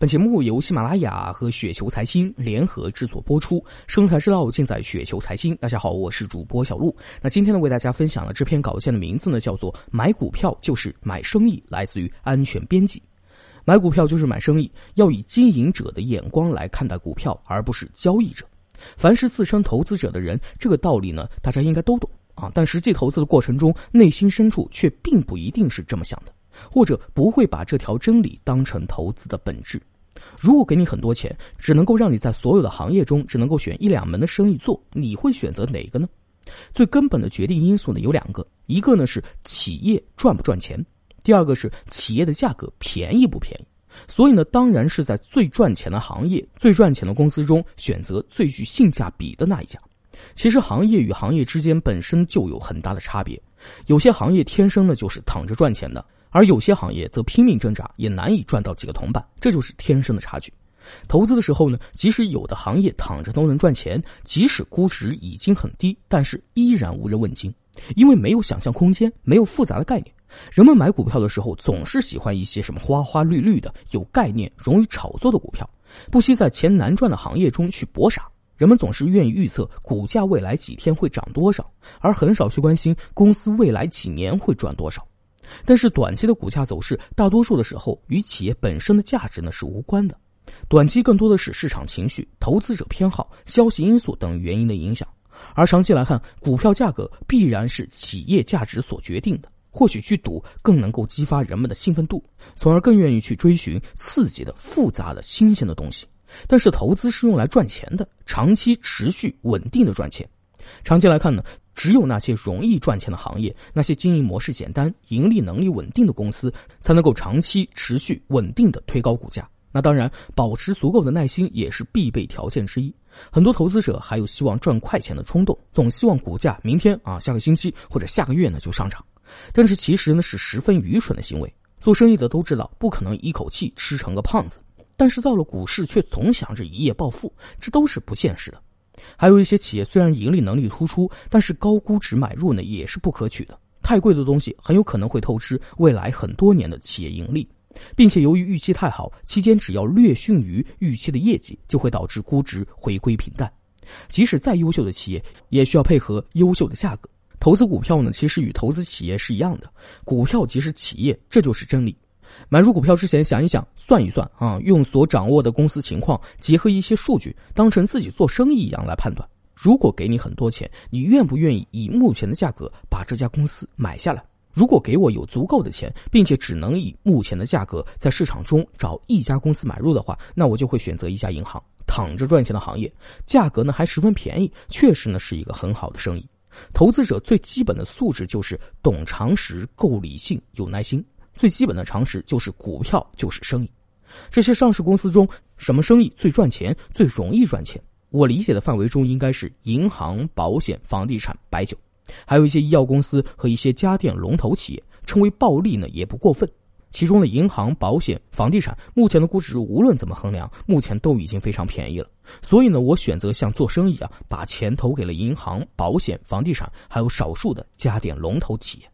本节目由喜马拉雅和雪球财经联合制作播出，生财之道尽在雪球财经。大家好，我是主播小璐。那今天呢，为大家分享的这篇稿件的名字呢，叫做《买股票就是买生意》，来自于安全编辑。买股票就是买生意，要以经营者的眼光来看待股票，而不是交易者。凡是自称投资者的人，这个道理呢，大家应该都懂啊。但实际投资的过程中，内心深处却并不一定是这么想的，或者不会把这条真理当成投资的本质。如果给你很多钱，只能够让你在所有的行业中只能够选一两门的生意做，你会选择哪个呢？最根本的决定因素呢有两个，一个呢是企业赚不赚钱，第二个是企业的价格便宜不便宜。所以呢，当然是在最赚钱的行业、最赚钱的公司中选择最具性价比的那一家。其实行业与行业之间本身就有很大的差别，有些行业天生呢就是躺着赚钱的。而有些行业则拼命挣扎，也难以赚到几个铜板，这就是天生的差距。投资的时候呢，即使有的行业躺着都能赚钱，即使估值已经很低，但是依然无人问津，因为没有想象空间，没有复杂的概念。人们买股票的时候，总是喜欢一些什么花花绿绿的、有概念、容易炒作的股票，不惜在钱难赚的行业中去搏傻。人们总是愿意预测股价未来几天会涨多少，而很少去关心公司未来几年会赚多少。但是短期的股价走势，大多数的时候与企业本身的价值呢是无关的，短期更多的是市场情绪、投资者偏好、消息因素等原因的影响，而长期来看，股票价格必然是企业价值所决定的。或许去赌更能够激发人们的兴奋度，从而更愿意去追寻刺激的、复杂的、新鲜的东西。但是投资是用来赚钱的，长期持续稳定的赚钱。长期来看呢，只有那些容易赚钱的行业，那些经营模式简单、盈利能力稳定的公司，才能够长期持续稳定的推高股价。那当然，保持足够的耐心也是必备条件之一。很多投资者还有希望赚快钱的冲动，总希望股价明天啊、下个星期或者下个月呢就上涨。但是其实呢是十分愚蠢的行为。做生意的都知道，不可能一口气吃成个胖子。但是到了股市，却总想着一夜暴富，这都是不现实的。还有一些企业虽然盈利能力突出，但是高估值买入呢也是不可取的。太贵的东西很有可能会透支未来很多年的企业盈利，并且由于预期太好，期间只要略逊于预期的业绩，就会导致估值回归平淡。即使再优秀的企业，也需要配合优秀的价格。投资股票呢，其实与投资企业是一样的，股票即是企业，这就是真理。买入股票之前，想一想，算一算啊，用所掌握的公司情况，结合一些数据，当成自己做生意一样来判断。如果给你很多钱，你愿不愿意以目前的价格把这家公司买下来？如果给我有足够的钱，并且只能以目前的价格在市场中找一家公司买入的话，那我就会选择一家银行，躺着赚钱的行业，价格呢还十分便宜，确实呢是一个很好的生意。投资者最基本的素质就是懂常识、够理性、有耐心。最基本的常识就是股票就是生意，这些上市公司中什么生意最赚钱、最容易赚钱？我理解的范围中应该是银行、保险、房地产、白酒，还有一些医药公司和一些家电龙头企业，称为暴利呢也不过分。其中的银行、保险、房地产目前的估值无论怎么衡量，目前都已经非常便宜了。所以呢，我选择像做生意啊，把钱投给了银行、保险、房地产，还有少数的家电龙头企业。